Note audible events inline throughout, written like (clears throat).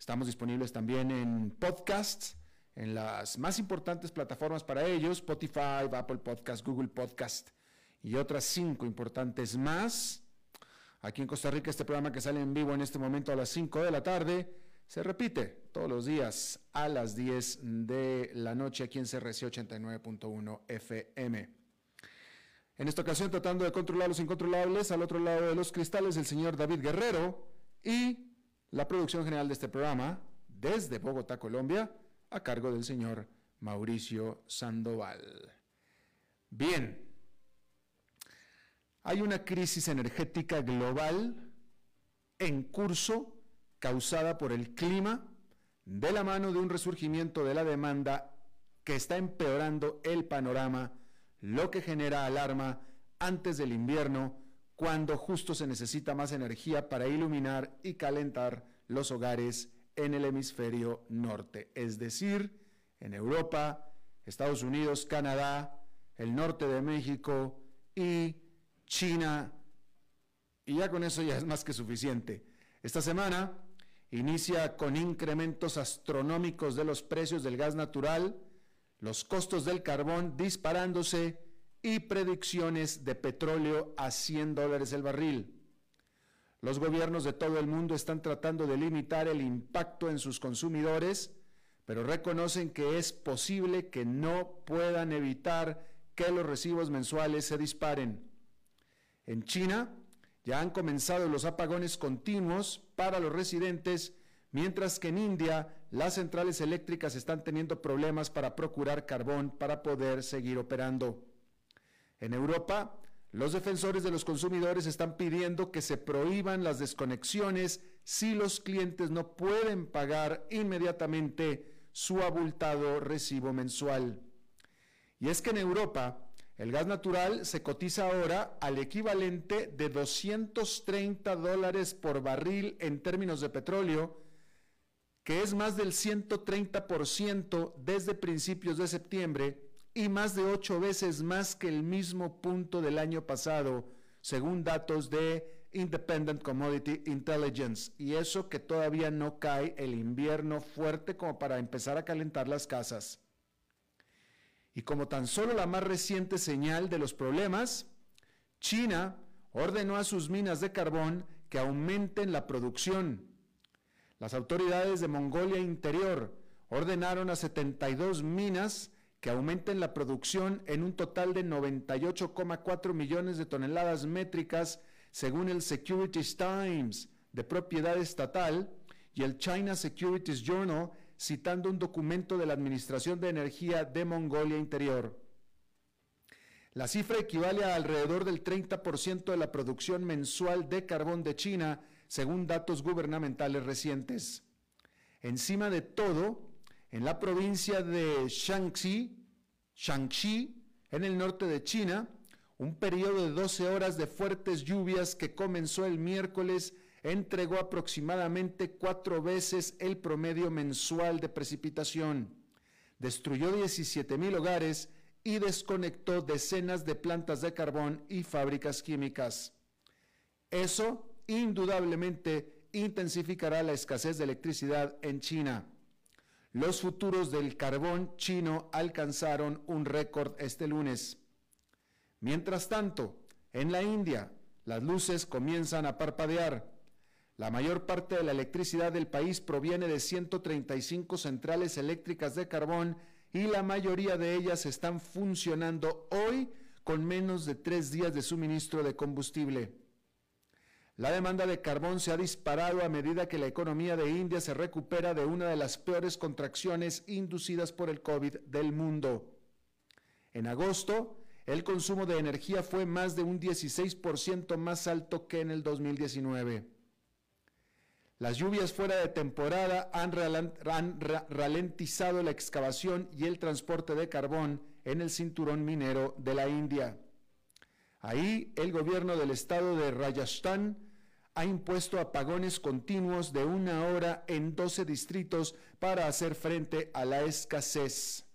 Estamos disponibles también en podcasts, en las más importantes plataformas para ellos, Spotify, Apple Podcast, Google Podcast y otras cinco importantes más. Aquí en Costa Rica este programa que sale en vivo en este momento a las 5 de la tarde se repite todos los días a las 10 de la noche aquí en CRC 89.1 FM. En esta ocasión tratando de controlar los incontrolables, al otro lado de los cristales el señor David Guerrero y la producción general de este programa desde Bogotá, Colombia, a cargo del señor Mauricio Sandoval. Bien, hay una crisis energética global en curso causada por el clima de la mano de un resurgimiento de la demanda que está empeorando el panorama, lo que genera alarma antes del invierno, cuando justo se necesita más energía para iluminar y calentar los hogares en el hemisferio norte, es decir, en Europa, Estados Unidos, Canadá, el norte de México y China, y ya con eso ya es más que suficiente. Esta semana inicia con incrementos astronómicos de los precios del gas natural, los costos del carbón disparándose y predicciones de petróleo a 100 dólares el barril. Los gobiernos de todo el mundo están tratando de limitar el impacto en sus consumidores, pero reconocen que es posible que no puedan evitar que los recibos mensuales se disparen. En China ya han comenzado los apagones continuos para los residentes, mientras que en India las centrales eléctricas están teniendo problemas para procurar carbón para poder seguir operando. En Europa, los defensores de los consumidores están pidiendo que se prohíban las desconexiones si los clientes no pueden pagar inmediatamente su abultado recibo mensual. Y es que en Europa, el gas natural se cotiza ahora al equivalente de 230 dólares por barril en términos de petróleo, que es más del 130% desde principios de septiembre y más de ocho veces más que el mismo punto del año pasado, según datos de Independent Commodity Intelligence. Y eso que todavía no cae el invierno fuerte como para empezar a calentar las casas. Y como tan solo la más reciente señal de los problemas, China ordenó a sus minas de carbón que aumenten la producción. Las autoridades de Mongolia Interior ordenaron a 72 minas que aumenten la producción en un total de 98,4 millones de toneladas métricas, según el Securities Times, de propiedad estatal, y el China Securities Journal, citando un documento de la Administración de Energía de Mongolia Interior. La cifra equivale a alrededor del 30% de la producción mensual de carbón de China, según datos gubernamentales recientes. Encima de todo, en la provincia de Shaanxi, Shaanxi, en el norte de China, un periodo de 12 horas de fuertes lluvias que comenzó el miércoles entregó aproximadamente cuatro veces el promedio mensual de precipitación, destruyó 17 mil hogares y desconectó decenas de plantas de carbón y fábricas químicas. Eso indudablemente intensificará la escasez de electricidad en China. Los futuros del carbón chino alcanzaron un récord este lunes. Mientras tanto, en la India, las luces comienzan a parpadear. La mayor parte de la electricidad del país proviene de 135 centrales eléctricas de carbón y la mayoría de ellas están funcionando hoy con menos de tres días de suministro de combustible. La demanda de carbón se ha disparado a medida que la economía de India se recupera de una de las peores contracciones inducidas por el COVID del mundo. En agosto, el consumo de energía fue más de un 16% más alto que en el 2019. Las lluvias fuera de temporada han, ralentizado la excavación y el transporte de carbón en el cinturón minero de la India. Ahí el gobierno del estado de Rajasthan ha impuesto apagones continuos de una hora en 12 distritos para hacer frente a la escasez.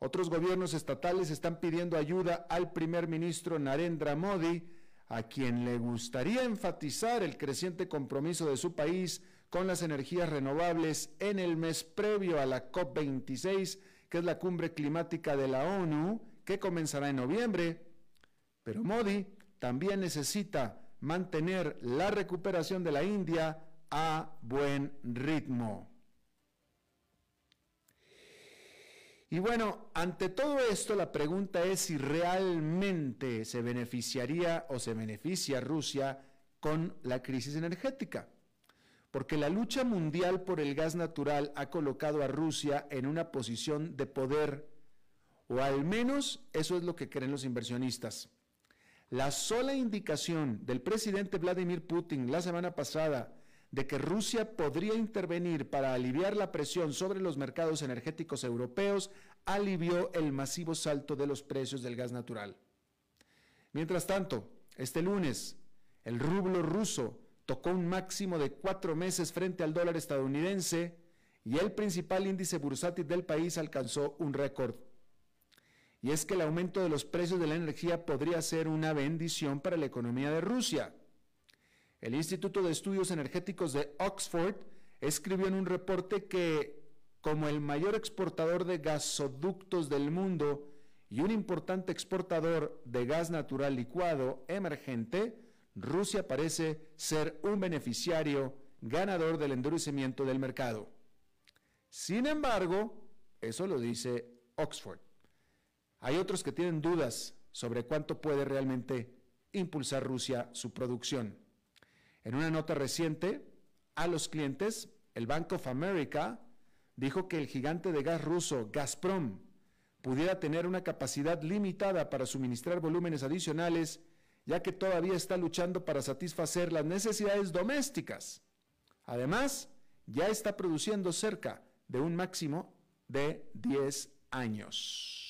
Otros gobiernos estatales están pidiendo ayuda al primer ministro Narendra Modi, a quien le gustaría enfatizar el creciente compromiso de su país con las energías renovables en el mes previo a la COP26, que es la cumbre climática de la ONU, que comenzará en noviembre. Pero Modi también necesita mantener la recuperación de la India a buen ritmo. Y bueno, ante todo esto la pregunta es si realmente se beneficiaría o se beneficia Rusia con la crisis energética. Porque la lucha mundial por el gas natural ha colocado a Rusia en una posición de poder, o al menos eso es lo que creen los inversionistas. La sola indicación del presidente Vladimir Putin la semana pasada de que Rusia podría intervenir para aliviar la presión sobre los mercados energéticos europeos alivió el masivo salto de los precios del gas natural. Mientras tanto, este lunes, el rublo ruso tocó un máximo de cuatro meses frente al dólar estadounidense y el principal índice bursátil del país alcanzó un récord y es que el aumento de los precios de la energía podría ser una bendición para la economía de Rusia. El Instituto de Estudios Energéticos de Oxford escribió en un reporte que, como el mayor exportador de gasoductos del mundo y un importante exportador de gas natural licuado emergente, Rusia parece ser un beneficiario ganador del endurecimiento del mercado. Sin embargo, eso lo dice Oxford. Hay otros que tienen dudas sobre cuánto puede realmente impulsar Rusia su producción. En una nota reciente a los clientes, el Bank of America dijo que el gigante de gas ruso Gazprom pudiera tener una capacidad limitada para suministrar volúmenes adicionales, ya que todavía está luchando para satisfacer las necesidades domésticas. Además, ya está produciendo cerca de un máximo de 10 años.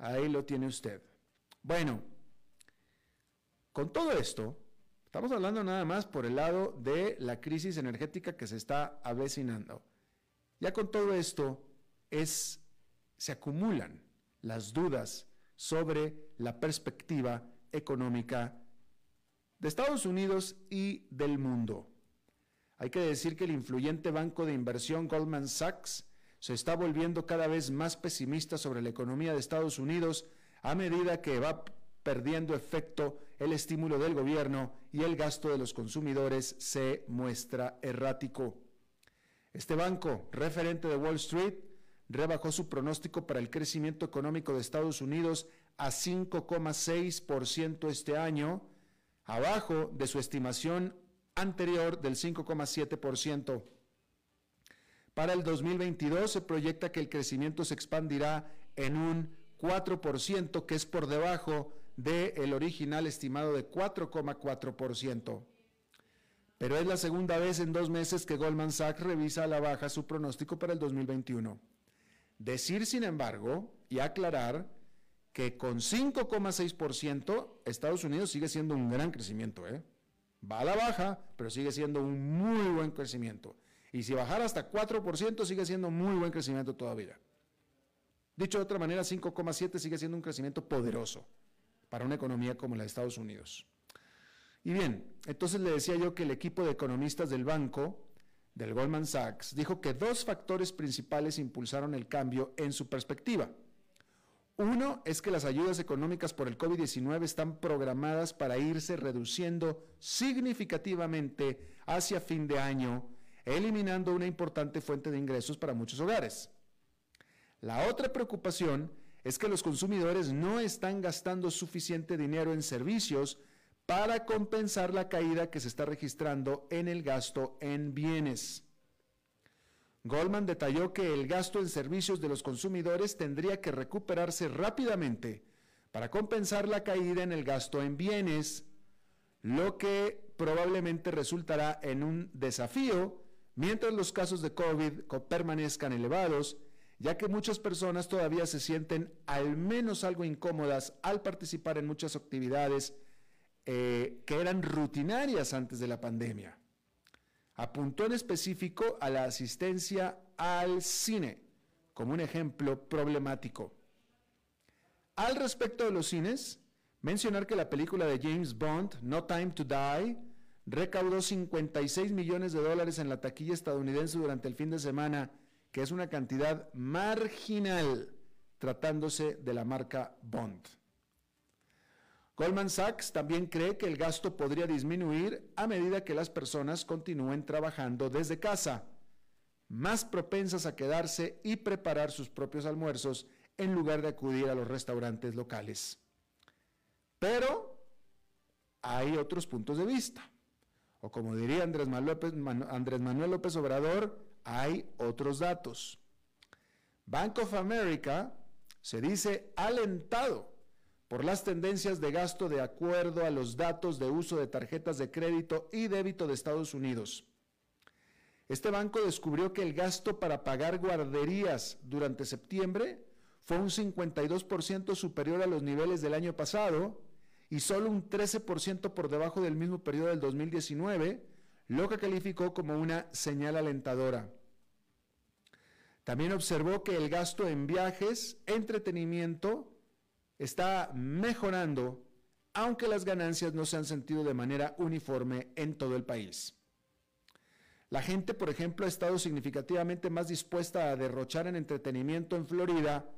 Ahí lo tiene usted. Bueno, con todo esto, estamos hablando nada más por el lado de la crisis energética que se está avecinando. Ya con todo esto es se acumulan las dudas sobre la perspectiva económica de Estados Unidos y del mundo. Hay que decir que el influyente banco de inversión Goldman Sachs se está volviendo cada vez más pesimista sobre la economía de Estados Unidos a medida que va perdiendo efecto el estímulo del gobierno y el gasto de los consumidores se muestra errático. Este banco, referente de Wall Street, rebajó su pronóstico para el crecimiento económico de Estados Unidos a 5,6% este año, abajo de su estimación anterior del 5,7%. Para el 2022 se proyecta que el crecimiento se expandirá en un 4%, que es por debajo del original estimado de 4,4%. Pero es la segunda vez en dos meses que Goldman Sachs revisa a la baja su pronóstico para el 2021. Decir, sin embargo, y aclarar que con 5,6% Estados Unidos sigue siendo un gran crecimiento. ¿eh? Va a la baja, pero sigue siendo un muy buen crecimiento. Y si bajara hasta 4%, sigue siendo muy buen crecimiento todavía. Dicho de otra manera, 5,7 sigue siendo un crecimiento poderoso para una economía como la de Estados Unidos. Y bien, entonces le decía yo que el equipo de economistas del banco, del Goldman Sachs, dijo que dos factores principales impulsaron el cambio en su perspectiva. Uno es que las ayudas económicas por el COVID-19 están programadas para irse reduciendo significativamente hacia fin de año, eliminando una importante fuente de ingresos para muchos hogares. La otra preocupación es que los consumidores no están gastando suficiente dinero en servicios para compensar la caída que se está registrando en el gasto en bienes. Goldman detalló que el gasto en servicios de los consumidores tendría que recuperarse rápidamente para compensar la caída en el gasto en bienes, lo que probablemente resultará en un desafío mientras los casos de COVID permanezcan elevados ya que muchas personas todavía se sienten al menos algo incómodas al participar en muchas actividades eh, que eran rutinarias antes de la pandemia. Apuntó en específico a la asistencia al cine como un ejemplo problemático. Al respecto de los cines, mencionar que la película de James Bond, No Time to Die, recaudó 56 millones de dólares en la taquilla estadounidense durante el fin de semana que es una cantidad marginal tratándose de la marca Bond. Goldman Sachs también cree que el gasto podría disminuir a medida que las personas continúen trabajando desde casa, más propensas a quedarse y preparar sus propios almuerzos en lugar de acudir a los restaurantes locales. Pero hay otros puntos de vista. O como diría Andrés Manuel López, Obrador, hay otros datos. Bank of America se dice alentado por las tendencias de gasto de acuerdo a los datos de uso de tarjetas de crédito y débito de Estados Unidos. Este banco descubrió que el gasto para pagar guarderías durante septiembre fue un 52% superior a los niveles del año pasado y solo un 13% por debajo del mismo periodo del 2019, lo que calificó como una señal alentadora. También observó que el gasto en viajes, entretenimiento, está mejorando, aunque las ganancias no se han sentido de manera uniforme en todo el país. La gente, por ejemplo, ha estado significativamente más dispuesta a derrochar en entretenimiento en Florida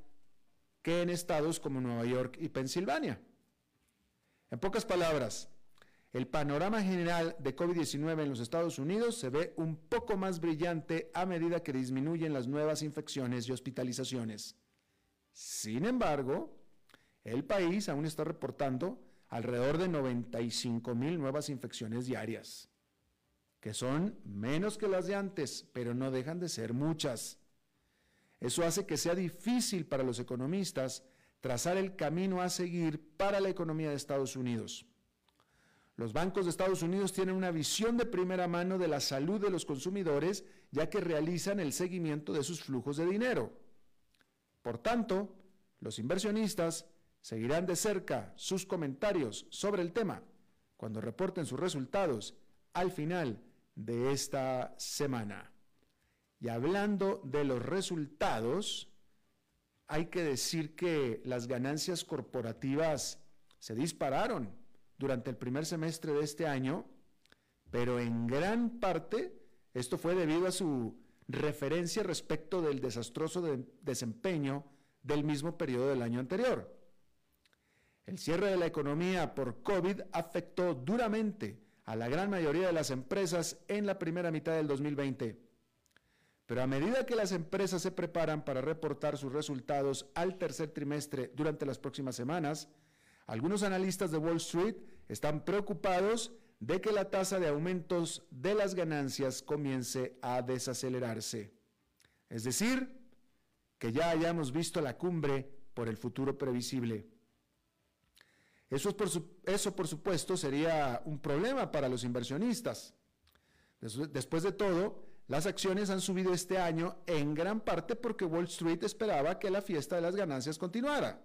que en estados como Nueva York y Pensilvania. En pocas palabras, el panorama general de COVID-19 en los Estados Unidos se ve un poco más brillante a medida que disminuyen las nuevas infecciones y hospitalizaciones. Sin embargo, el país aún está reportando alrededor de 95 mil nuevas infecciones diarias, que son menos que las de antes, pero no dejan de ser muchas. Eso hace que sea difícil para los economistas trazar el camino a seguir para la economía de Estados Unidos. Los bancos de Estados Unidos tienen una visión de primera mano de la salud de los consumidores, ya que realizan el seguimiento de sus flujos de dinero. Por tanto, los inversionistas seguirán de cerca sus comentarios sobre el tema cuando reporten sus resultados al final de esta semana. Y hablando de los resultados, hay que decir que las ganancias corporativas se dispararon durante el primer semestre de este año, pero en gran parte esto fue debido a su referencia respecto del desastroso desempeño del mismo periodo del año anterior. El cierre de la economía por COVID afectó duramente a la gran mayoría de las empresas en la primera mitad del 2020. Pero a medida que las empresas se preparan para reportar sus resultados al tercer trimestre durante las próximas semanas, algunos analistas de Wall Street están preocupados de que la tasa de aumentos de las ganancias comience a desacelerarse. Es decir, que ya hayamos visto la cumbre por el futuro previsible. Eso, por, eso, por supuesto, sería un problema para los inversionistas. Después de todo, las acciones han subido este año en gran parte porque Wall Street esperaba que la fiesta de las ganancias continuara.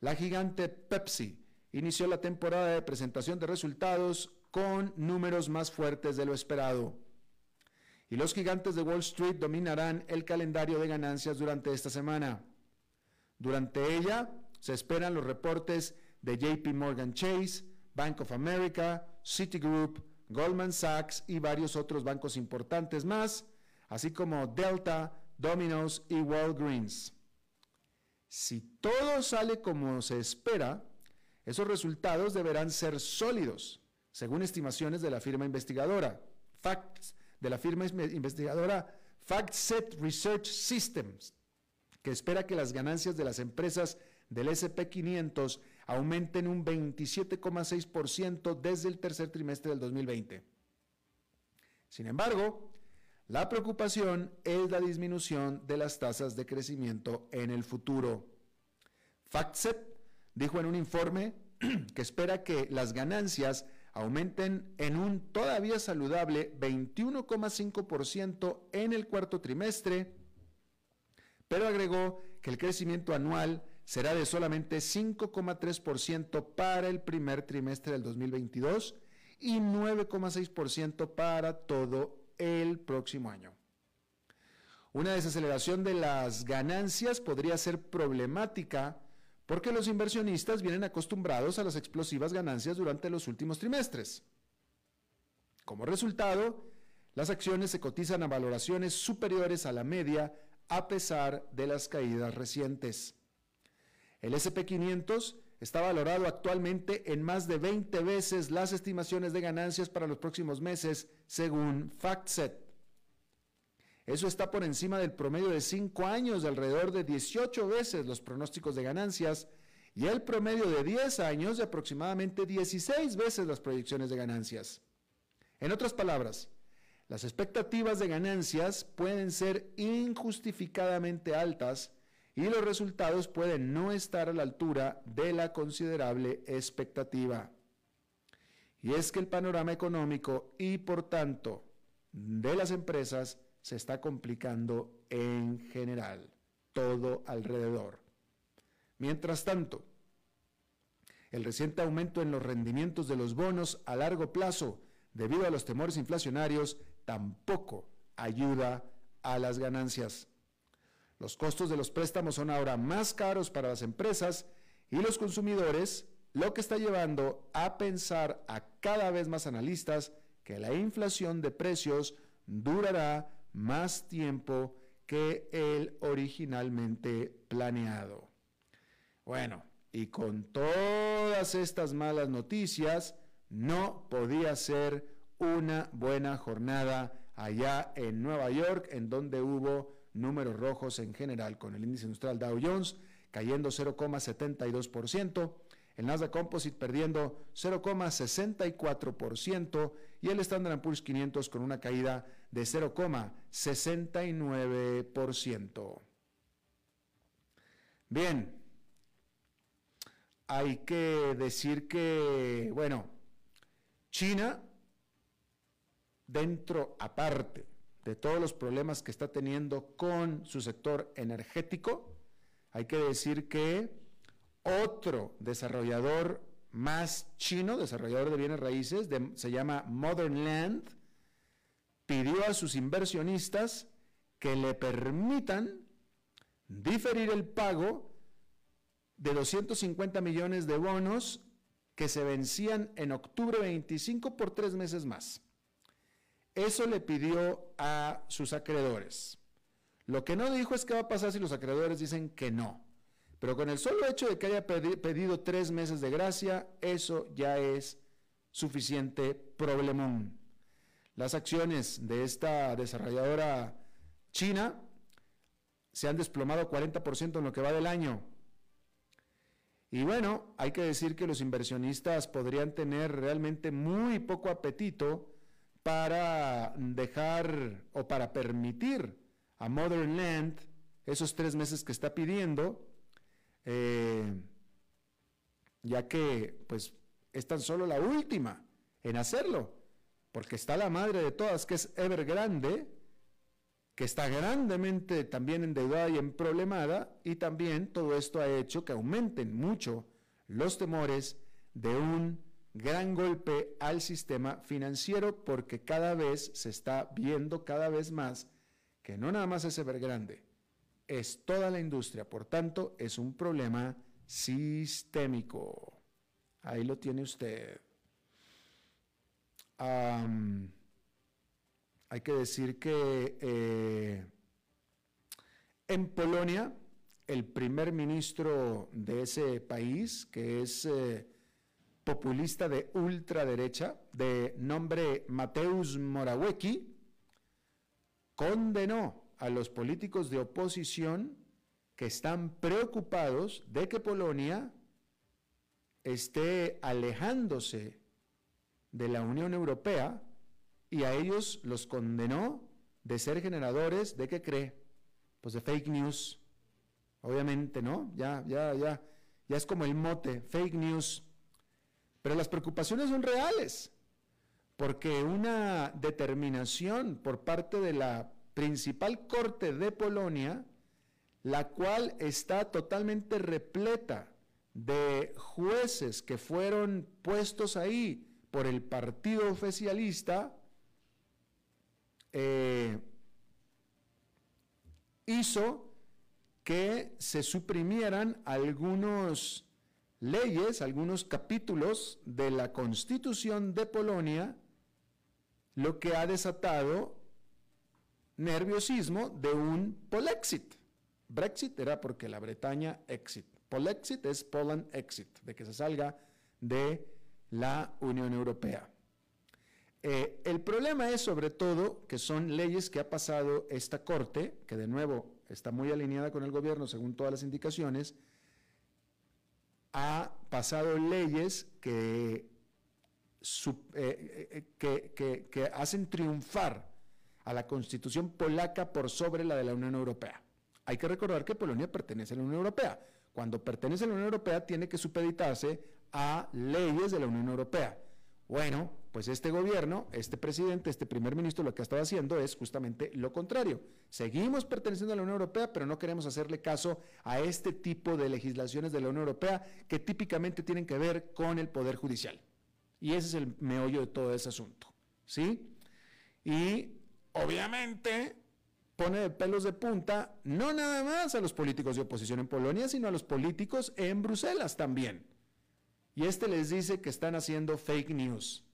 La gigante Pepsi inició la temporada de presentación de resultados con números más fuertes de lo esperado. Y los gigantes de Wall Street dominarán el calendario de ganancias durante esta semana. Durante ella se esperan los reportes de JP Morgan Chase, Bank of America, Citigroup, Goldman Sachs y varios otros bancos importantes más, así como Delta, Domino's y Walgreens. Si todo sale como se espera, esos resultados deberán ser sólidos, según estimaciones de la firma investigadora, facts, de la firma investigadora FactSet Research Systems, que espera que las ganancias de las empresas del SP500 aumenten un 27,6% desde el tercer trimestre del 2020. Sin embargo, la preocupación es la disminución de las tasas de crecimiento en el futuro. FactSet dijo en un informe (clears throat) que espera que las ganancias aumenten en un todavía saludable 21,5% en el cuarto trimestre, pero agregó que el crecimiento anual será de solamente 5,3% para el primer trimestre del 2022 y 9,6% para todo el próximo año. Una desaceleración de las ganancias podría ser problemática porque los inversionistas vienen acostumbrados a las explosivas ganancias durante los últimos trimestres. Como resultado, las acciones se cotizan a valoraciones superiores a la media a pesar de las caídas recientes. El SP500 está valorado actualmente en más de 20 veces las estimaciones de ganancias para los próximos meses, según FactSet. Eso está por encima del promedio de 5 años de alrededor de 18 veces los pronósticos de ganancias y el promedio de 10 años de aproximadamente 16 veces las proyecciones de ganancias. En otras palabras, las expectativas de ganancias pueden ser injustificadamente altas y los resultados pueden no estar a la altura de la considerable expectativa. Y es que el panorama económico y por tanto de las empresas se está complicando en general, todo alrededor. Mientras tanto, el reciente aumento en los rendimientos de los bonos a largo plazo debido a los temores inflacionarios tampoco ayuda a las ganancias. Los costos de los préstamos son ahora más caros para las empresas y los consumidores, lo que está llevando a pensar a cada vez más analistas que la inflación de precios durará más tiempo que el originalmente planeado. Bueno, y con todas estas malas noticias, no podía ser una buena jornada allá en Nueva York, en donde hubo números rojos en general, con el índice industrial Dow Jones cayendo 0,72%, el Nasdaq Composite perdiendo 0,64% y el Standard Poor's 500 con una caída de 0,69%. Bien, hay que decir que, bueno, China, dentro, aparte de todos los problemas que está teniendo con su sector energético, hay que decir que otro desarrollador más chino, desarrollador de bienes raíces, se llama Modern Land, pidió a sus inversionistas que le permitan diferir el pago de 250 millones de bonos que se vencían en octubre 25 por tres meses más. Eso le pidió a sus acreedores. Lo que no dijo es qué va a pasar si los acreedores dicen que no. Pero con el solo hecho de que haya pedido tres meses de gracia, eso ya es suficiente problemón. Las acciones de esta desarrolladora china se han desplomado 40% en lo que va del año. Y bueno, hay que decir que los inversionistas podrían tener realmente muy poco apetito para dejar o para permitir a Modern Land esos tres meses que está pidiendo, eh, ya que pues es tan solo la última en hacerlo, porque está la madre de todas, que es Evergrande, que está grandemente también endeudada y emproblemada, y también todo esto ha hecho que aumenten mucho los temores de un gran golpe al sistema financiero porque cada vez se está viendo cada vez más que no nada más es Evergrande, es toda la industria, por tanto es un problema sistémico. Ahí lo tiene usted. hay que decir que eh, en Polonia, el primer ministro de ese país, que es eh, populista de ultraderecha, de nombre Mateusz Morawiecki, condenó a los políticos de oposición que están preocupados de que Polonia esté alejándose de la Unión Europea y a ellos los condenó de ser generadores de qué cree, pues de fake news. Obviamente, ¿no? Ya, ya, ya, ya es como el mote, fake news. Pero las preocupaciones son reales porque una determinación por parte de la principal corte de Polonia, la cual está totalmente repleta de jueces que fueron puestos ahí por el partido oficialista, eh, hizo que se suprimieran algunos leyes, algunos capítulos de la Constitución de Polonia, lo que ha desatado nerviosismo de un Polexit. Brexit era porque la Bretaña exit. Polexit es Poland exit, de que se salga de la Unión Europea. Eh, el problema es sobre todo que son leyes que ha pasado esta Corte, que de nuevo está muy alineada con el gobierno según todas las indicaciones, ha pasado leyes que eh, eh, que, hacen triunfar a la constitución polaca por sobre la de la Unión Europea. Hay que recordar que Polonia pertenece a la Unión Europea. Cuando pertenece a la Unión Europea tiene que supeditarse a leyes de la Unión Europea. Bueno, pues este gobierno, este presidente, este primer ministro lo que ha estado haciendo es justamente lo contrario. Seguimos perteneciendo a la Unión Europea, pero no queremos hacerle caso a este tipo de legislaciones de la Unión Europea que típicamente tienen que ver con el Poder Judicial. Y ese es el meollo de todo ese asunto. ¿Sí? Y obviamente pone de pelos de punta no nada más a los políticos de oposición en Polonia, sino a los políticos en Bruselas también. Y este les dice que están haciendo fake news.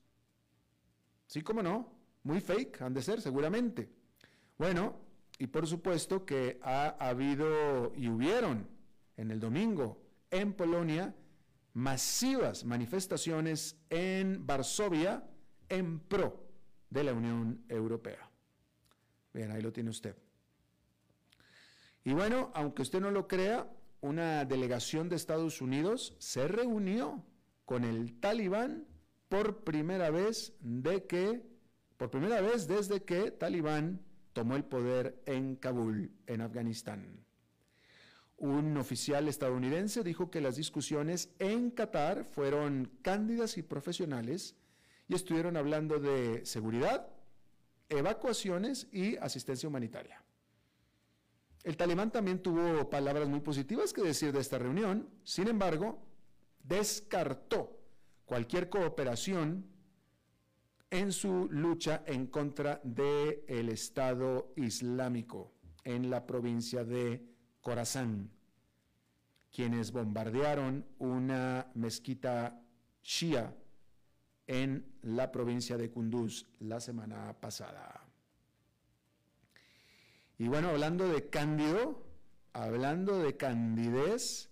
¿Sí, cómo no? Muy fake, han de ser, seguramente. Bueno, y por supuesto que ha habido y hubieron en el domingo en Polonia masivas manifestaciones en Varsovia en pro de la Unión Europea. Bien, ahí lo tiene usted. Y bueno, aunque usted no lo crea, una delegación de Estados Unidos se reunió con el talibán por primera vez de que, por primera vez desde que Talibán tomó el poder en Kabul, en Afganistán. Un oficial estadounidense dijo que las discusiones en Qatar fueron cándidas y profesionales y estuvieron hablando de seguridad, evacuaciones y asistencia humanitaria. El talibán también tuvo palabras muy positivas que decir de esta reunión, sin embargo, descartó cualquier cooperación en su lucha en contra del Estado Islámico en la provincia de Corazán, quienes bombardearon una mezquita shia en la provincia de Kunduz la semana pasada. Y bueno, hablando de Cándido, hablando de candidez,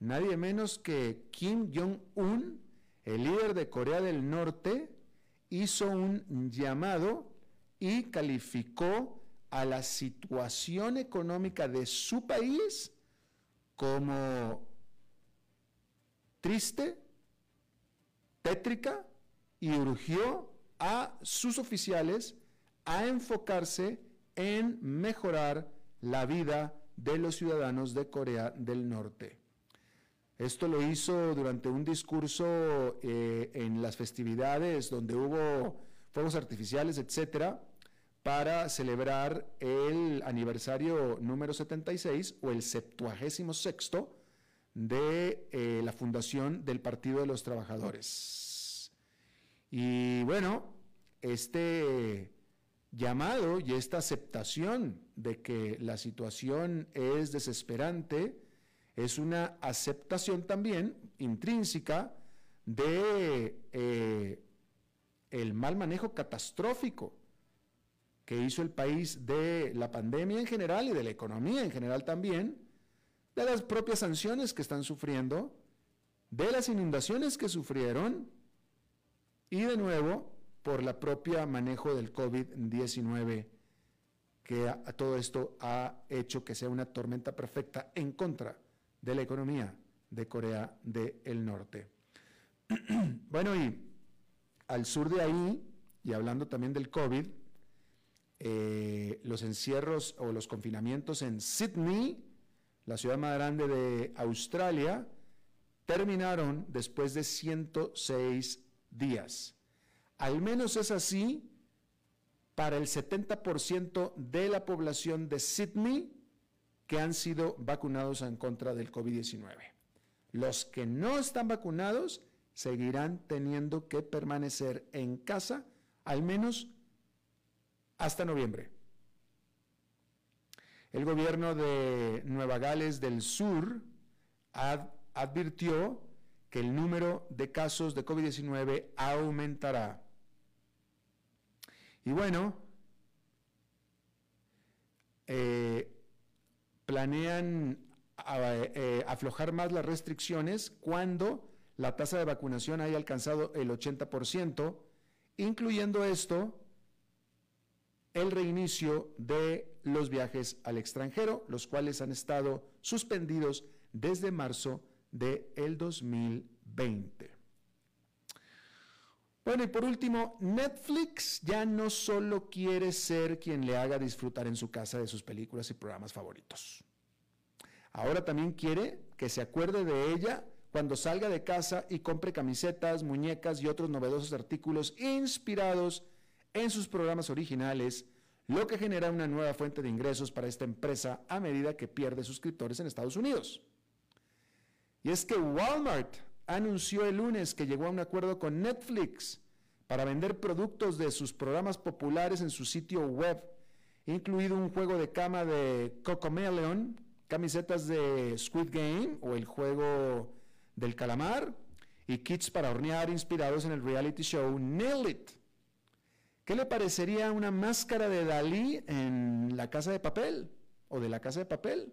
nadie menos que Kim Jong-un, el líder de Corea del Norte, hizo un llamado y calificó a la situación económica de su país como triste, tétrica, y urgió a sus oficiales a enfocarse en mejorar la vida de los ciudadanos de Corea del Norte. Esto lo hizo durante un discurso eh, en las festividades donde hubo fuegos artificiales, etcétera, para celebrar el aniversario número 76 o el 76 de eh, la fundación del Partido de los Trabajadores. Y bueno, este llamado y esta aceptación de que la situación es desesperante es una aceptación también intrínseca de eh, el mal manejo catastrófico que hizo el país de la pandemia en general y de la economía en general también, de las propias sanciones que están sufriendo, de las inundaciones que sufrieron y de nuevo por la propia manejo del COVID-19 que a, todo esto ha hecho que sea una tormenta perfecta en contra de la economía de Corea del Norte. (clears throat) bueno, y al sur de ahí, y hablando también del COVID, eh, los encierros o los confinamientos en Sydney, la ciudad más grande de Australia, terminaron después de 106 días. Al menos es así para el 70% de la población de Sydney que han sido vacunados en contra del COVID-19. Los que no están vacunados seguirán teniendo que permanecer en casa al menos hasta noviembre. El gobierno de Nueva Gales del Sur advirtió que el número de casos de COVID-19 aumentará. Y bueno, eh, planean eh, aflojar más las restricciones cuando la tasa de vacunación haya alcanzado el 80%, incluyendo esto el reinicio de los viajes al extranjero, los cuales han estado suspendidos desde marzo del el 2020. Bueno, y por último, Netflix ya no solo quiere ser quien le haga disfrutar en su casa de sus películas y programas favoritos. Ahora también quiere que se acuerde de ella cuando salga de casa y compre camisetas, muñecas y otros novedosos artículos inspirados en sus programas originales, lo que genera una nueva fuente de ingresos para esta empresa a medida que pierde suscriptores en Estados Unidos. Y es que Walmart anunció el lunes que llegó a un acuerdo con Netflix para vender productos de sus programas populares en su sitio web, incluido un juego de cama de Cocomeleon, camisetas de Squid Game o el juego del calamar y kits para hornear inspirados en el reality show Nail It. ¿Qué le parecería una máscara de Dalí en la casa de papel o de la casa de papel?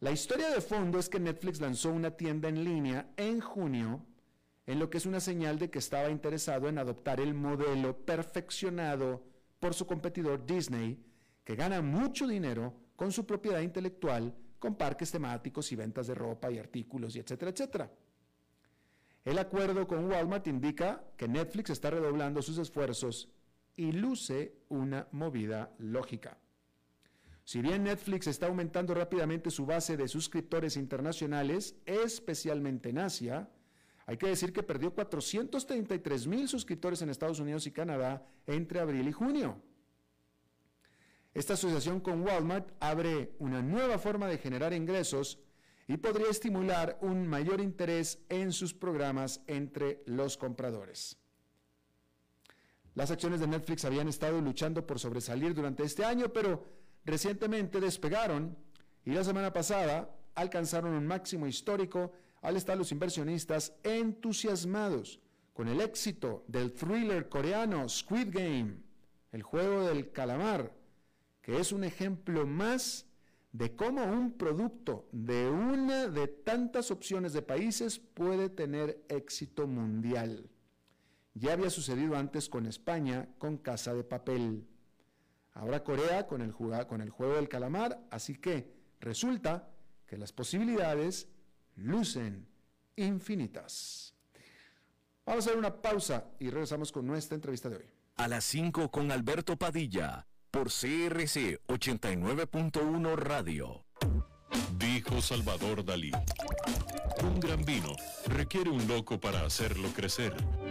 La historia de fondo es que Netflix lanzó una tienda en línea en junio, en lo que es una señal de que estaba interesado en adoptar el modelo perfeccionado por su competidor Disney, que gana mucho dinero con su propiedad intelectual, con parques temáticos y ventas de ropa y artículos y etcétera, etcétera. El acuerdo con Walmart indica que Netflix está redoblando sus esfuerzos y luce una movida lógica. Si bien Netflix está aumentando rápidamente su base de suscriptores internacionales, especialmente en Asia, hay que decir que perdió 433 mil suscriptores en Estados Unidos y Canadá entre abril y junio. Esta asociación con Walmart abre una nueva forma de generar ingresos y podría estimular un mayor interés en sus programas entre los compradores. Las acciones de Netflix habían estado luchando por sobresalir durante este año, pero recientemente despegaron y la semana pasada alcanzaron un máximo histórico al estar los inversionistas entusiasmados con el éxito del thriller coreano Squid Game, el juego del calamar, que es un ejemplo más de cómo un producto de una de tantas opciones de países puede tener éxito mundial. Ya había sucedido antes con España con Casa de Papel. Ahora Corea con el, con el juego del calamar, así que resulta que las posibilidades lucen infinitas. Vamos a hacer una pausa y regresamos con nuestra entrevista de hoy. A las 5 con Alberto Padilla, por CRC 89.1 Radio. Dijo Salvador Dalí. Un gran vino requiere un loco para hacerlo crecer,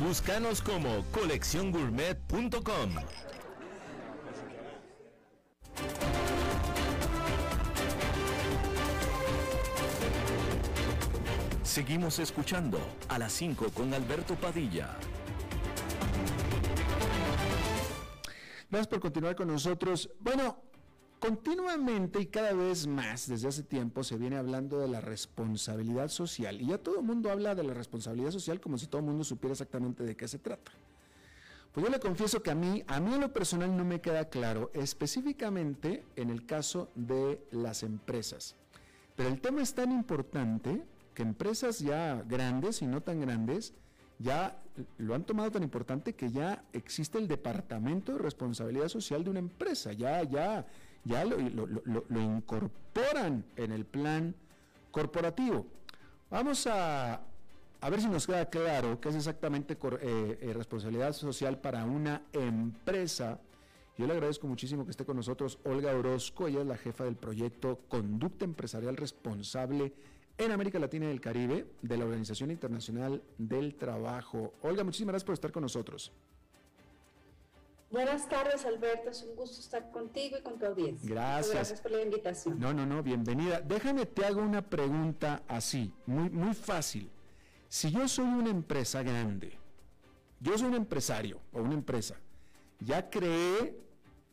Búscanos como colecciongourmet.com. Seguimos escuchando a las 5 con Alberto Padilla. Gracias por continuar con nosotros. Bueno, Continuamente y cada vez más desde hace tiempo se viene hablando de la responsabilidad social y ya todo el mundo habla de la responsabilidad social como si todo el mundo supiera exactamente de qué se trata. Pues yo le confieso que a mí, a mí en lo personal no me queda claro, específicamente en el caso de las empresas. Pero el tema es tan importante que empresas ya grandes y no tan grandes ya lo han tomado tan importante que ya existe el departamento de responsabilidad social de una empresa, ya ya ya lo, incorporan en el plan corporativo. Vamos a, a, ver si nos queda claro qué es exactamente eh, eh, responsabilidad social para una empresa. Yo le agradezco muchísimo que esté con nosotros Olga Orozco, ella es la jefa del proyecto Conducta Empresarial Responsable en América Latina y el Caribe de la Organización Internacional del Trabajo. Olga, muchísimas gracias por estar con nosotros. Buenas tardes, Alberto. Es un gusto estar contigo y con tu audiencia. Gracias. gracias por la invitación. No, no, no, bienvenida. Déjame, te hago una pregunta así, muy, muy fácil. Si yo soy una empresa grande, yo soy un empresario o una empresa, ya creé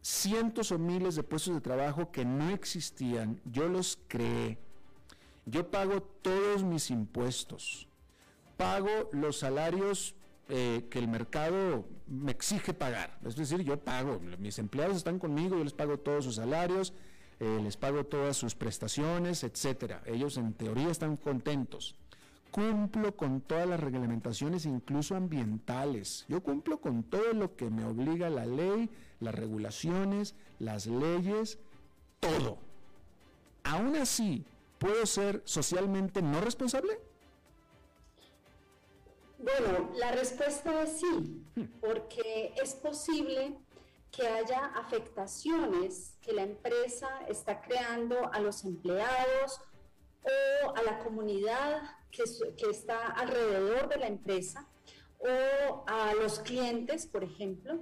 cientos o miles de puestos de trabajo que no existían, yo los creé. Yo pago todos mis impuestos, pago los salarios eh, que el mercado me exige pagar. Es decir, yo pago, mis empleados están conmigo, yo les pago todos sus salarios, eh, les pago todas sus prestaciones, etcétera. Ellos en teoría están contentos. Cumplo con todas las reglamentaciones, incluso ambientales. Yo cumplo con todo lo que me obliga la ley, las regulaciones, las leyes, todo. Aún así, ¿puedo ser socialmente no responsable? Bueno, la respuesta es sí, porque es posible que haya afectaciones que la empresa está creando a los empleados o a la comunidad que, está alrededor de la empresa o a los clientes, por ejemplo.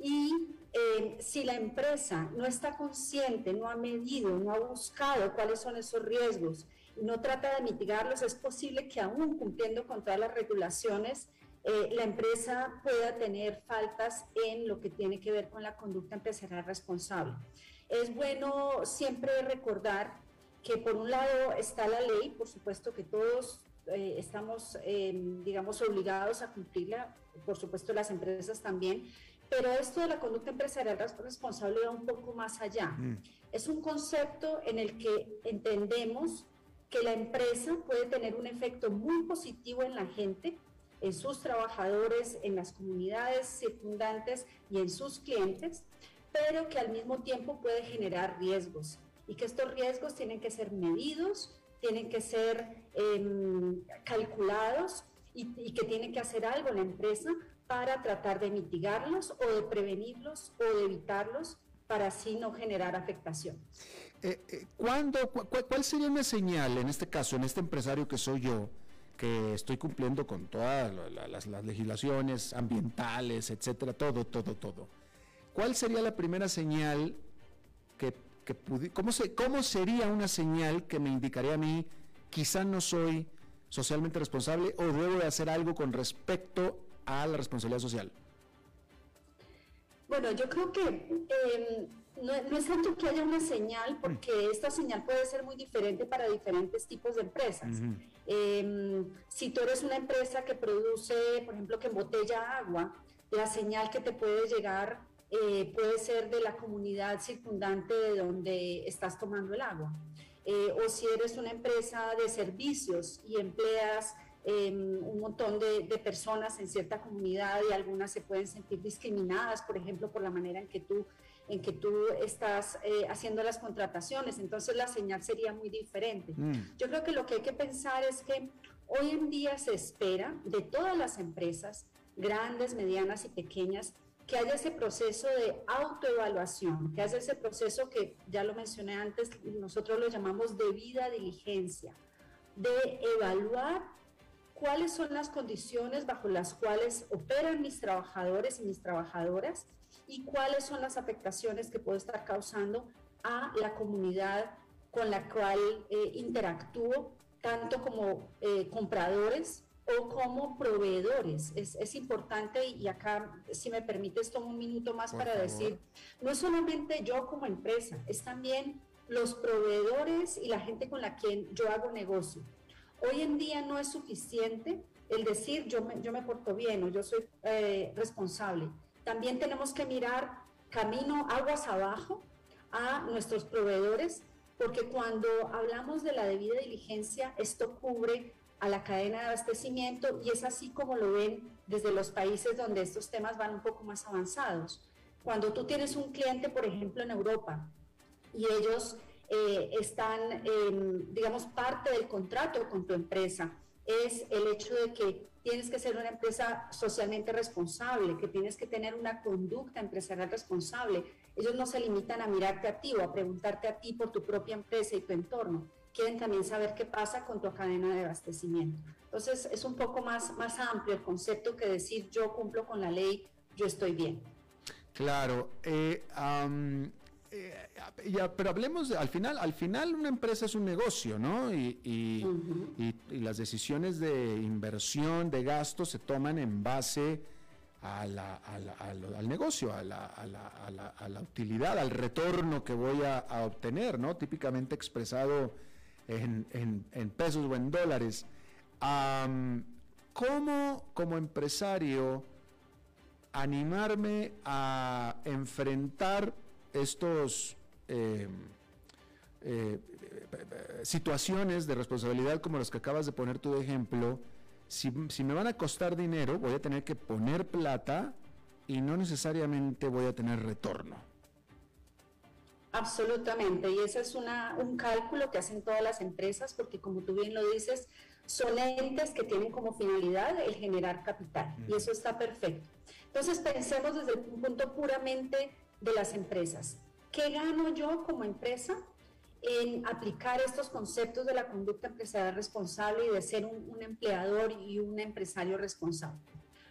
Y eh, si la empresa no está consciente, no ha medido, no ha buscado cuáles son esos riesgos no trata de mitigarlos, es posible que aún cumpliendo con todas las regulaciones, eh, la empresa pueda tener faltas en lo que tiene que ver con la conducta empresarial responsable. Es bueno siempre recordar que por un lado está la ley, por supuesto que todos eh, estamos, em, digamos, obligados a cumplirla, por supuesto las empresas también, pero esto de la conducta empresarial responsable va un poco más allá. Mm. Es un concepto en el que entendemos que la empresa puede tener un efecto muy positivo en la gente, en sus trabajadores, en las comunidades circundantes y en sus clientes, pero que al mismo tiempo puede generar riesgos y que estos riesgos tienen que ser medidos, tienen que ser em, calculados y, y que tiene que hacer algo la empresa para tratar de mitigarlos o de prevenirlos o de evitarlos para así no generar afectación. Eh, eh cuál sería una señal, en este caso, en este empresario que soy yo, que estoy cumpliendo con todas las, legislaciones ambientales, etcétera, todo, todo, todo? ¿Cuál sería la primera señal que, que cómo, se, cómo sería una señal que me indicaría a mí, quizá no soy socialmente responsable o debo de hacer algo con respecto a la responsabilidad social? Bueno, yo creo que em, no, es tanto que haya una señal, porque esta señal puede ser muy diferente para diferentes tipos de empresas. Em, si tú eres una empresa que produce, por ejemplo, que embotella agua, la señal que te puede llegar eh, puede ser de la comunidad circundante de donde estás tomando el agua. Eh, o si eres una empresa de servicios y empleas em, un montón de, personas en cierta comunidad y algunas se pueden sentir discriminadas, por ejemplo, por la manera en que tú, en que tú estás eh, haciendo las contrataciones. Entonces la señal sería muy diferente. Mm. Yo creo que lo que hay que pensar es que hoy en día se espera de todas las empresas, grandes, medianas y pequeñas, que haya ese proceso de autoevaluación, que haya ese proceso que ya lo mencioné antes, nosotros lo llamamos debida diligencia, de evaluar cuáles son las condiciones bajo las cuales operan mis trabajadores y mis trabajadoras y cuáles son las afectaciones que puedo estar causando a la comunidad con la cual eh, interactúo, tanto como eh, compradores o como proveedores. Es, es, importante y acá, si me permites, tomo un minuto más para decir, no es solamente yo como empresa, es también los proveedores y la gente con la que yo hago negocio. Hoy en día no es suficiente el decir yo me, yo me porto bien o yo soy eh, responsable. También tenemos que mirar camino aguas abajo a nuestros proveedores, porque cuando hablamos de la debida diligencia, esto cubre a la cadena de abastecimiento y es así como lo ven desde los países donde estos temas van un poco más avanzados. Cuando tú tienes un cliente, por ejemplo, en Europa, y ellos eh, están, digamos, parte del contrato con tu empresa, es el hecho de que tienes que ser una empresa socialmente responsable, que tienes que tener una conducta empresarial responsable. Ellos no se limitan a mirarte a ti o a preguntarte a ti por tu propia empresa y tu entorno quieren también saber qué pasa con tu cadena de abastecimiento. Entonces es un poco más, más amplio el concepto que decir yo cumplo con la ley, yo estoy bien. Claro, eh, eh, ya, pero hablemos de, al final, al final una empresa es un negocio, ¿no? Y, y, las decisiones de inversión, de gasto se toman en base a la, al negocio, a la, a la, utilidad, al retorno que voy a, obtener, ¿no? Típicamente expresado en, pesos o en dólares. ¿Cómo como empresario animarme a enfrentar estos em, eh, situaciones de responsabilidad como las que acabas de poner tu ejemplo? Si, si me van a costar dinero, voy a tener que poner plata y no necesariamente voy a tener retorno. Absolutamente, y ese es un cálculo que hacen todas las empresas porque como tú bien lo dices, son entes que tienen como finalidad el generar capital y eso está perfecto. Entonces pensemos desde un punto puramente de las empresas. ¿Qué gano yo como empresa en aplicar estos conceptos de la conducta empresarial responsable y de ser un, un empleador y un empresario responsable?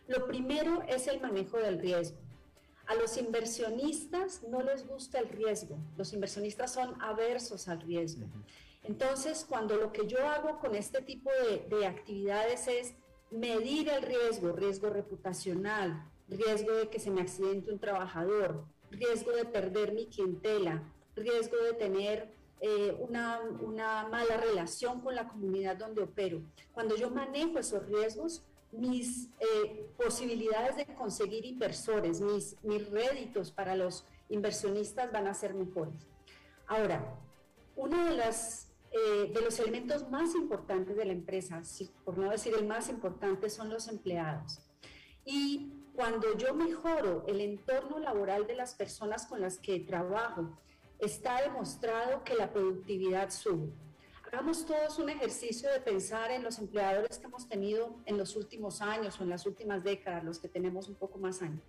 Lo primero es el manejo del riesgo. A los inversionistas no les gusta el riesgo, los inversionistas son aversos al riesgo. Entonces, cuando lo que yo hago con este tipo de, actividades es medir el riesgo, riesgo reputacional, riesgo de que se me accidente un trabajador, riesgo de perder mi clientela, riesgo de tener eh, una, una, mala relación con la comunidad donde opero. Cuando yo manejo esos riesgos, mis eh, posibilidades de conseguir inversores, mis, mis réditos para los inversionistas van a ser mejores. Ahora, uno de, las, eh, de los elementos más importantes de la empresa, por no decir el más importante, son los empleados. Y cuando yo mejoro el entorno laboral de las personas con las que trabajo, está demostrado que la productividad sube hagamos todos un ejercicio de pensar en los empleadores que hemos tenido en los últimos años o en las últimas décadas, los que tenemos un poco más años.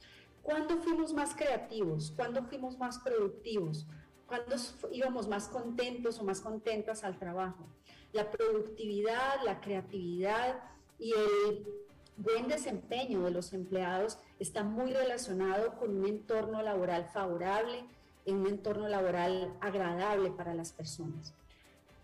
¿Cuándo fuimos más creativos? ¿Cuándo fuimos más productivos? ¿Cuándo íbamos más contentos o más contentas al trabajo? La productividad, la creatividad y el buen desempeño de los empleados está muy relacionado con un entorno laboral favorable, en un entorno laboral agradable para las personas.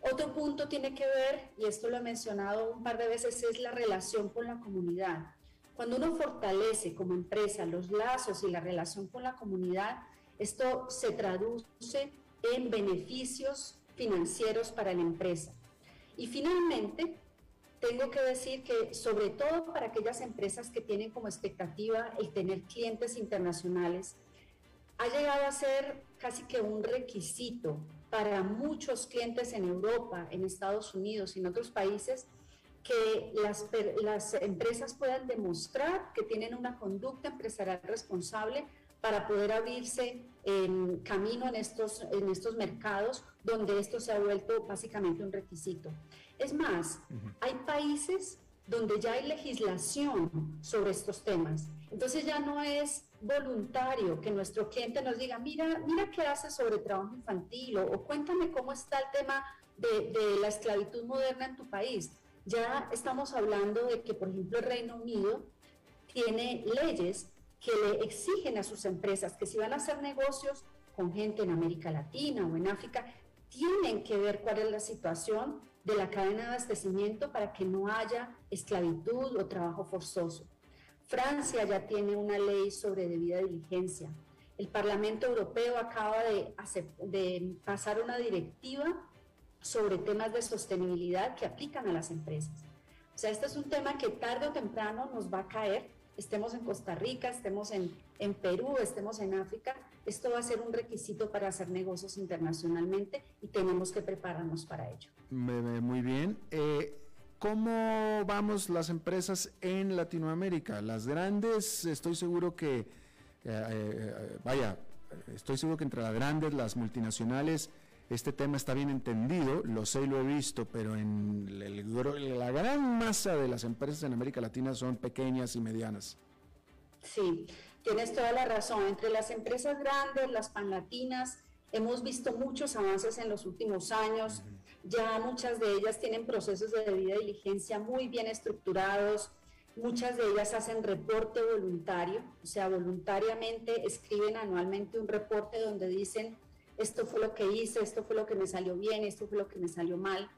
Otro punto tiene que ver, y esto lo he mencionado un par de veces, es la relación con la comunidad. Cuando uno fortalece como empresa los lazos y la relación con la comunidad, esto se traduce en beneficios financieros para la empresa. Y finalmente, tengo que decir que sobre todo para aquellas empresas que tienen como expectativa el tener clientes internacionales, ha llegado a ser casi que un requisito para muchos clientes en Europa, en Estados Unidos y en otros países que las, las empresas puedan demostrar que tienen una conducta empresarial responsable para poder abrirse en camino en estos, en estos mercados donde esto se ha vuelto básicamente un requisito. Es más, hay países donde ya hay legislación sobre estos temas. Entonces ya no es voluntario que nuestro cliente nos diga, mira, mira qué hace sobre trabajo infantil o, o cuéntame cómo está el tema de, de, la esclavitud moderna en tu país. Ya estamos hablando de que, por ejemplo, el Reino Unido tiene leyes que le exigen a sus empresas que si van a hacer negocios con gente en América Latina o en África, tienen que ver cuál es la situación de la cadena de abastecimiento para que no haya esclavitud o trabajo forzoso. Francia ya tiene una ley sobre debida diligencia. El Parlamento Europeo acaba de, pasar una directiva sobre temas de sostenibilidad que aplican a las empresas. O sea, este es un tema que tarde o temprano nos va a caer estemos en Costa Rica, estemos en, en Perú, estemos en África, esto va a ser un requisito para hacer negocios internacionalmente y tenemos que prepararnos para ello. Muy bien. Eh, ¿Cómo vamos las empresas en Latinoamérica? Las grandes, estoy seguro que, eh, eh, vaya, estoy seguro que entre las grandes, las multinacionales, este tema está bien entendido, lo sé y lo he visto, pero en la gran masa de las empresas en América Latina son pequeñas y medianas. Sí, tienes toda la razón. Entre las empresas grandes, las panlatinas, hemos visto muchos avances en los últimos años. Ya muchas de ellas tienen procesos de debida diligencia muy bien estructurados. Muchas de ellas hacen reporte voluntario, o sea, voluntariamente escriben anualmente un reporte donde dicen esto fue lo que hice, esto fue lo que me salió bien, esto fue lo que me salió mal.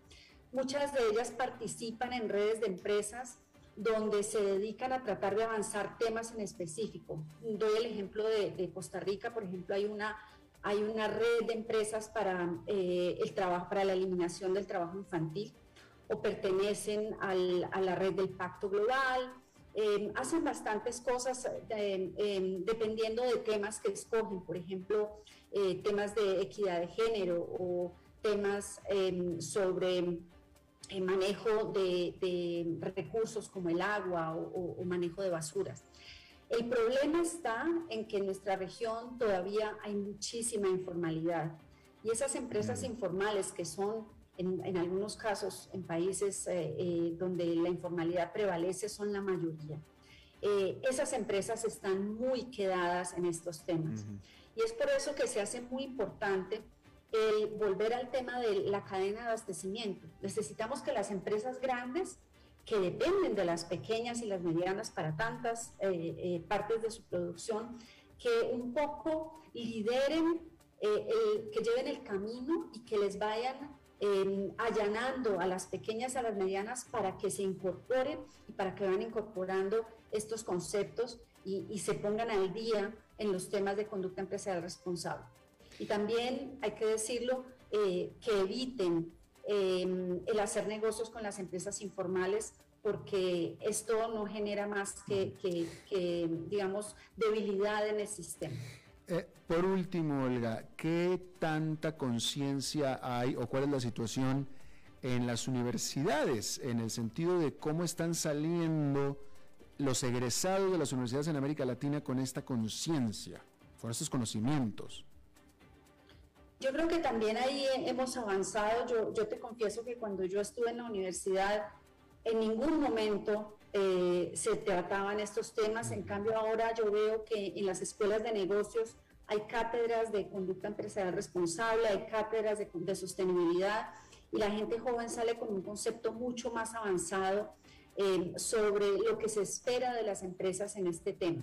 Muchas de ellas participan en redes de empresas donde se dedican a tratar de avanzar temas en específico. Doy el ejemplo de, Costa Rica, por ejemplo, hay una, hay una red de empresas para, eh, el trabajo, para la eliminación del trabajo infantil o pertenecen a la red del Pacto Global, eh, hacen bastantes cosas eh, dependiendo de temas que escogen, por ejemplo, eh, temas de equidad de género o temas em, sobre el manejo de, recursos como el agua o, manejo de basuras. El problema está en que en nuestra región todavía hay muchísima informalidad y esas empresas mm. informales que son en, algunos casos en países eh, eh, donde la informalidad prevalece son la mayoría. esas empresas están muy quedadas en estos temas. Y es por eso que se hace muy importante el volver al tema de la cadena de abastecimiento. Necesitamos que las empresas grandes, que dependen de las pequeñas y las medianas para tantas eh, eh, partes de su producción, que un poco lideren, eh, que lleven el camino y que les vayan allanando a las pequeñas a las medianas para que se incorporen y para que vayan incorporando estos conceptos y, y se pongan al día en los temas de conducta empresarial responsable. Y también hay que decirlo, eh, que eviten em, el hacer negocios con las empresas informales porque esto no genera más que, que, digamos, debilidad en el sistema. Eh, por último, Olga, ¿qué tanta conciencia hay o cuál es la situación en las universidades en el sentido de cómo están saliendo los egresados de las universidades en América Latina con esta conciencia, con estos conocimientos? Yo creo que también ahí hemos avanzado. Yo, yo te confieso que cuando yo estuve en la universidad, en ningún momento eh, se trataban estos temas. En cambio, ahora yo veo que en las escuelas de negocios hay cátedras de conducta empresarial responsable, hay cátedras de, de sostenibilidad y la gente joven sale con un concepto mucho más avanzado eh, sobre lo que se espera de las empresas en este tema.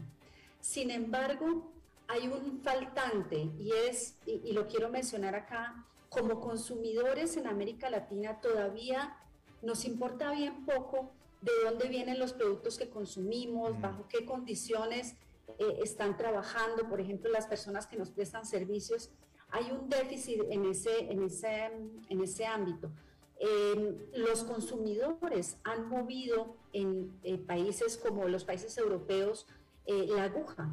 Sin embargo, hay un faltante y es, y, lo quiero mencionar acá, como consumidores en América Latina todavía nos importa bien poco de dónde vienen los productos que consumimos, Mm. bajo qué condiciones eh, están trabajando, por ejemplo, las personas que nos prestan servicios. Hay un déficit en ese, en ese, en ese ámbito. Eh, los consumidores han movido en eh, países como los países europeos eh, la aguja,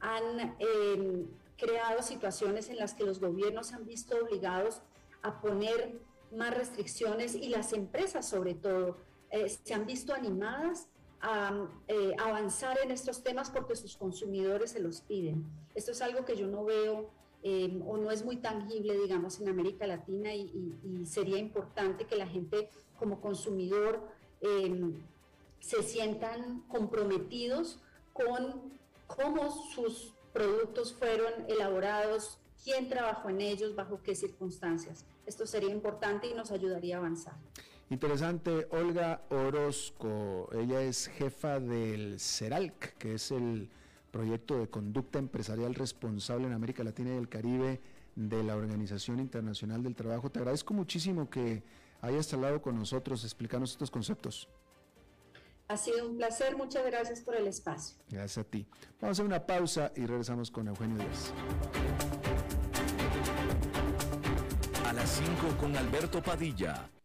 han eh, creado situaciones en las que los gobiernos se han visto obligados a poner más restricciones y las empresas sobre todo eh, se han visto animadas a eh, avanzar en estos temas porque sus consumidores se los piden. Esto es algo que yo no veo eh, o no es muy tangible, digamos, en América Latina y, y- sería importante que la gente como consumidor se sientan comprometidos con cómo sus productos fueron elaborados, quién trabajó en ellos, bajo qué circunstancias. Esto sería importante y nos ayudaría a avanzar. Interesante, Olga Orozco, ella es jefa del CERALC, que es el proyecto de conducta empresarial responsable en América Latina y el Caribe de la Organización Internacional del Trabajo. Te agradezco muchísimo que hayas hablado con nosotros explicando estos conceptos. Ha sido un placer, muchas gracias por el espacio. Gracias a ti. Vamos a hacer una pausa y regresamos con Eugenio Díaz. A las 5 con Alberto Padilla,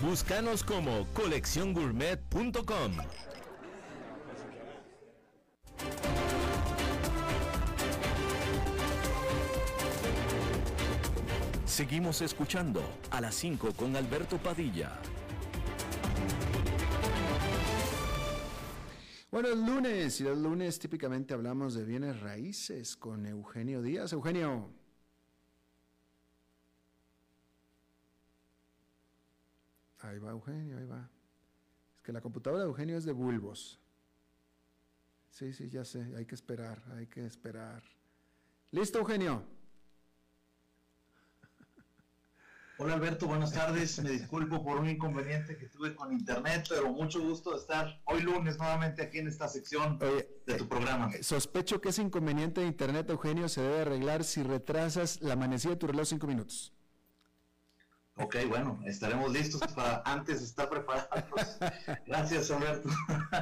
Búscanos como colecciongourmet.com. Seguimos escuchando a las 5 con Alberto Padilla. Bueno, es lunes y los lunes típicamente hablamos de bienes raíces con Eugenio Díaz. Eugenio. Ahí va Eugenio, ahí va. Es que la computadora de Eugenio es de bulbos. Sí, sí, ya sé, hay que esperar, hay que esperar. ¿Listo, Eugenio? Hola Alberto, buenas tardes. Me disculpo por un inconveniente que tuve con internet, pero mucho gusto de estar hoy lunes nuevamente aquí en esta sección Oye, de tu programa. Sospecho que ese inconveniente de internet, Eugenio, se debe arreglar si retrasas la amanecida de tu reloj cinco minutos. Ok, bueno, estaremos listos para (laughs) antes estar preparados. Gracias, Alberto.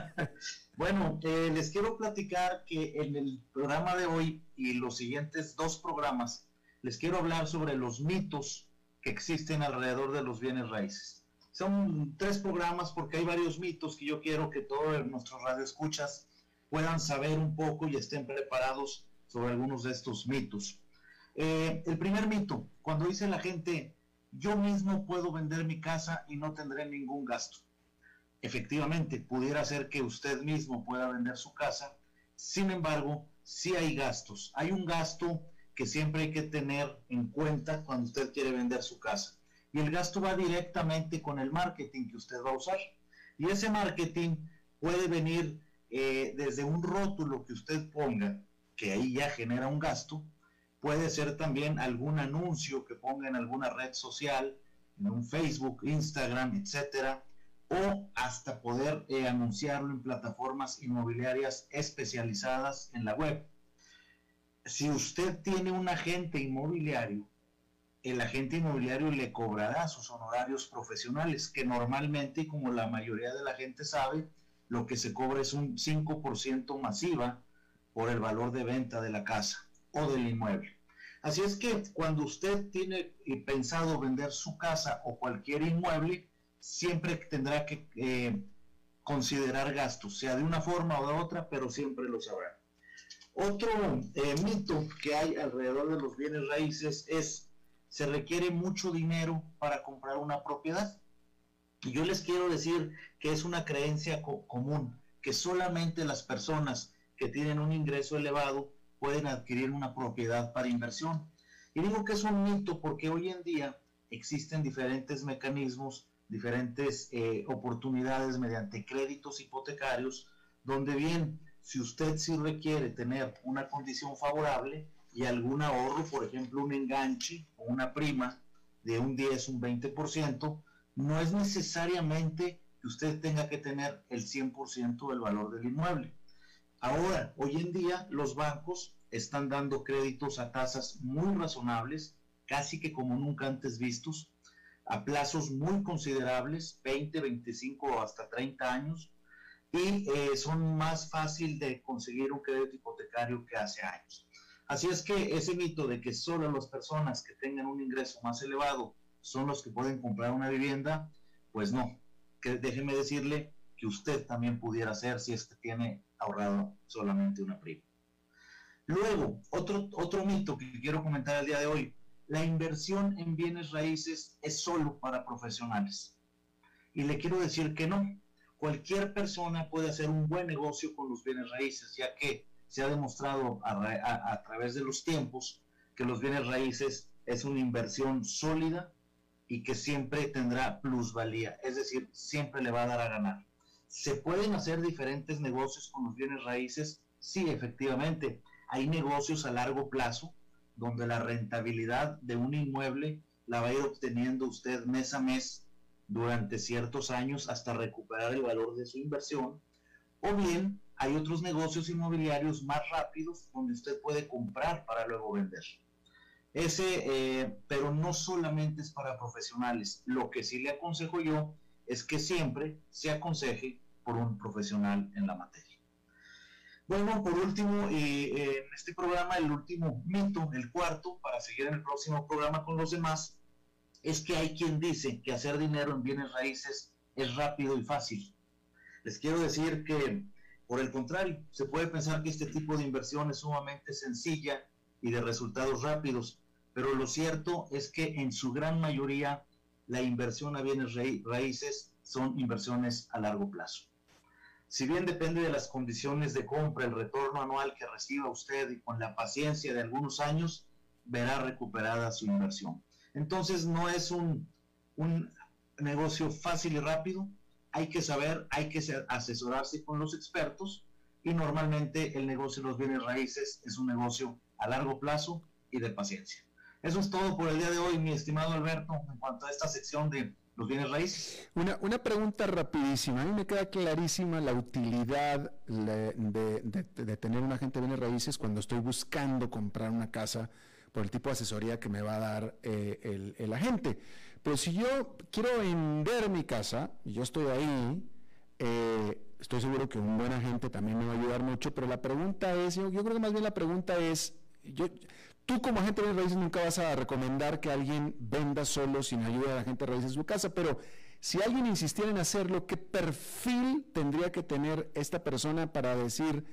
(laughs) bueno, eh, les quiero platicar que en el programa de hoy y los siguientes dos programas, les quiero hablar sobre los mitos que existen alrededor de los bienes raíces. Son tres programas porque hay varios mitos que yo quiero que todos nuestros radioescuchas puedan saber un poco y estén preparados sobre algunos de estos mitos. Eh, el primer mito, cuando dice la gente, yo mismo puedo vender mi casa y no tendré ningún gasto. Efectivamente, pudiera ser que usted mismo pueda vender su casa, sin embargo, sí hay gastos. Hay un gasto que siempre hay que tener en cuenta cuando usted quiere vender su casa. Y el gasto va directamente con el marketing que usted va a usar. Y ese marketing puede venir eh, desde un rótulo que usted ponga, que ahí ya genera un gasto, puede ser también algún anuncio que ponga en alguna red social, en un Facebook, Instagram, etcétera, o hasta poder eh, anunciarlo en plataformas inmobiliarias especializadas en la web. Si usted tiene un agente inmobiliario, el agente inmobiliario le cobrará sus honorarios profesionales, que normalmente, como la mayoría de la gente sabe, lo que se cobra es un 5% masiva por el valor de venta de la casa o del inmueble. Así es que cuando usted tiene pensado vender su casa o cualquier inmueble, siempre tendrá que eh, considerar gastos, sea de una forma o de otra, pero siempre lo sabrá. Otro eh, mito que hay alrededor de los bienes raíces es se requiere mucho dinero para comprar una propiedad. Y yo les quiero decir que es una creencia común, que solamente las personas que tienen un ingreso elevado pueden adquirir una propiedad para inversión. Y digo que es un mito porque hoy en día existen diferentes mecanismos, diferentes eh, oportunidades mediante créditos hipotecarios, donde bien, si usted sí requiere tener una condición favorable y algún ahorro, por ejemplo, un enganche o una prima de un 10, un 20%, no es necesariamente que usted tenga que tener el 100% del valor del inmueble. Ahora, hoy en día, los bancos están dando créditos a tasas muy razonables, casi que como nunca antes vistos, a plazos muy considerables, 20, 25 o hasta 30 años, y eh, son más fácil de conseguir un crédito hipotecario que hace años. Así es que ese mito de que solo las personas que tengan un ingreso más elevado son los que pueden comprar una vivienda, pues no. Que déjeme decirle que usted también pudiera ser si este tiene ahorrado solamente una prima. Luego, otro, otro mito que quiero comentar el día de hoy, la inversión en bienes raíces es solo para profesionales. Y le quiero decir que no. Cualquier persona puede hacer un buen negocio con los bienes raíces, ya que se ha demostrado a, a través de los tiempos que los bienes raíces es una inversión sólida y que siempre tendrá plusvalía, es decir, siempre le va a dar a ganar. ¿Se pueden hacer diferentes negocios con los bienes raíces? Sí, efectivamente. Hay negocios a largo plazo donde la rentabilidad de un inmueble la va a ir obteniendo usted mes a mes durante ciertos años hasta recuperar el valor de su inversión. O bien hay otros negocios inmobiliarios más rápidos donde usted puede comprar para luego vender. Ese, eh, pero no solamente es para profesionales. Lo que sí le aconsejo yo es que siempre se aconseje por un profesional en la materia. Bueno, por último, eh, en este programa, el último mito, el cuarto, para seguir en el próximo programa con los demás, es que hay quien dice que hacer dinero en bienes raíces es rápido y fácil. Les quiero decir que, por el contrario, se puede pensar que este tipo de inversión es sumamente sencilla y de resultados rápidos, pero lo cierto es que en su gran mayoría la inversión a bienes raíces son inversiones a largo plazo. Si bien depende de las condiciones de compra, el retorno anual que reciba usted y con la paciencia de algunos años, verá recuperada su inversión. Entonces no es un, un negocio fácil y rápido, hay que saber, hay que asesorarse con los expertos y normalmente el negocio de los bienes raíces es un negocio a largo plazo y de paciencia. Eso es todo por el día de hoy, mi estimado Alberto, en cuanto a esta sección de los bienes raíces. Una, una pregunta rapidísima. A mí me queda clarísima la utilidad de, tener un agente de bienes raíces cuando estoy buscando comprar una casa por el tipo de asesoría que me va a dar eh, el, agente. Pero si yo quiero vender mi casa, y yo estoy ahí, eh, estoy seguro que un buen agente también me va a ayudar mucho, pero la pregunta es, yo, yo creo que más bien la pregunta es, yo, Tú como agente de raíces nunca vas a recomendar que alguien venda solo sin ayuda de la gente de raíces en su casa, pero si alguien insistiera en hacerlo, ¿qué perfil tendría que tener esta persona para decir,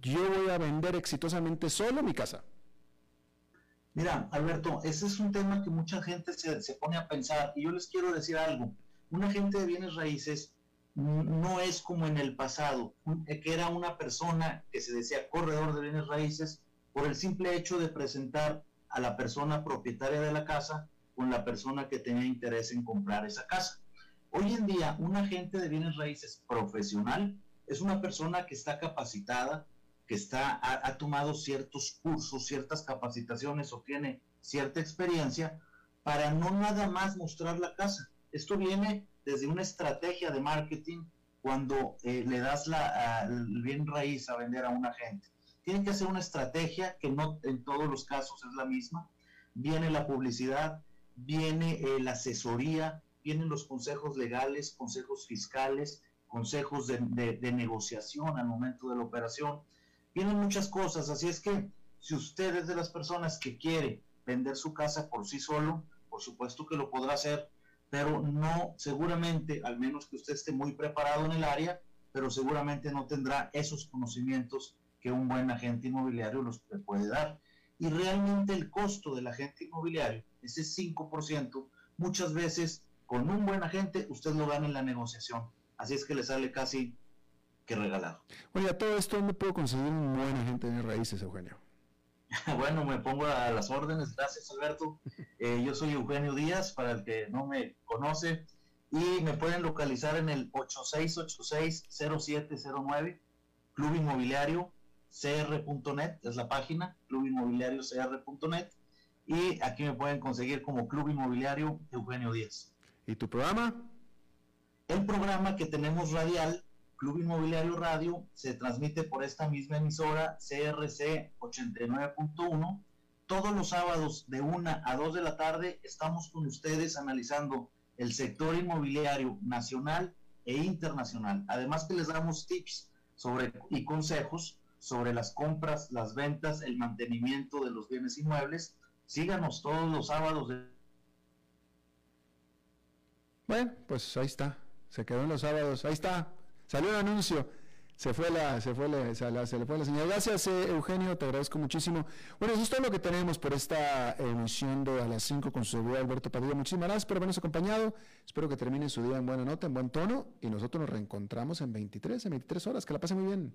yo voy a vender exitosamente solo mi casa? Mira, Alberto, ese es un tema que mucha gente se, se pone a pensar y yo les quiero decir algo. Un agente de bienes raíces no es como en el pasado, que era una persona que se decía corredor de bienes raíces por el simple hecho de presentar a la persona propietaria de la casa con la persona que tenía interés en comprar esa casa. Hoy en día, un agente de bienes raíces profesional es una persona que está capacitada, que está, ha, tomado ciertos cursos, ciertas capacitaciones o tiene cierta experiencia para no nada más mostrar la casa. Esto viene desde una estrategia de marketing cuando eh, le das la, el bien raíz a vender a un agente. Tienen que hacer una estrategia que no en todos los casos es la misma. Viene la publicidad, viene eh, la asesoría, vienen los consejos legales, consejos fiscales, consejos de, de, negociación al momento de la operación. Vienen muchas cosas, así es que si usted es de las personas que quiere vender su casa por sí solo, por supuesto que lo podrá hacer, pero no seguramente, al menos que usted esté muy preparado en el área, pero seguramente no tendrá esos conocimientos que un buen agente inmobiliario los puede dar. Y realmente el costo del agente inmobiliario, ese 5%, muchas veces con un buen agente usted lo gana en la negociación. Así es que le sale casi que regalado. Oye, a todo esto, ¿dónde puedo conseguir un buen agente de raíces, Eugenio? (laughs) bueno, me pongo a las órdenes, gracias Alberto. Eh, yo soy Eugenio Díaz, para el que no me conoce, y me pueden localizar en el 8686-0709, Club Inmobiliario cr.net, es la página, clubinmobiliariocr.net, y aquí me pueden conseguir como Club Inmobiliario Eugenio Díaz. ¿Y tu programa? El programa que tenemos radial Club Inmobiliario Radio se transmite por esta misma emisora CRC 89.1. Todos los sábados de 1 a 2 de la tarde estamos con ustedes analizando el sector inmobiliario nacional e internacional. Además que les damos tips sobre y consejos sobre las compras, las ventas, el mantenimiento de los bienes inmuebles. Síganos todos los sábados. De... Bueno, pues ahí está. Se quedó en los sábados. Ahí está. Salió el anuncio. Se fue la, se fue la, se, le fue la señal. Gracias, eh, Eugenio, te agradezco muchísimo. Bueno, eso es todo lo que tenemos por esta emisión de a las 5 con su seguridad Alberto Padilla. Muchísimas gracias por habernos acompañado. Espero que termine su día en buena nota, en buen tono. Y nosotros nos reencontramos en 23, en 23 horas. Que la pase muy bien.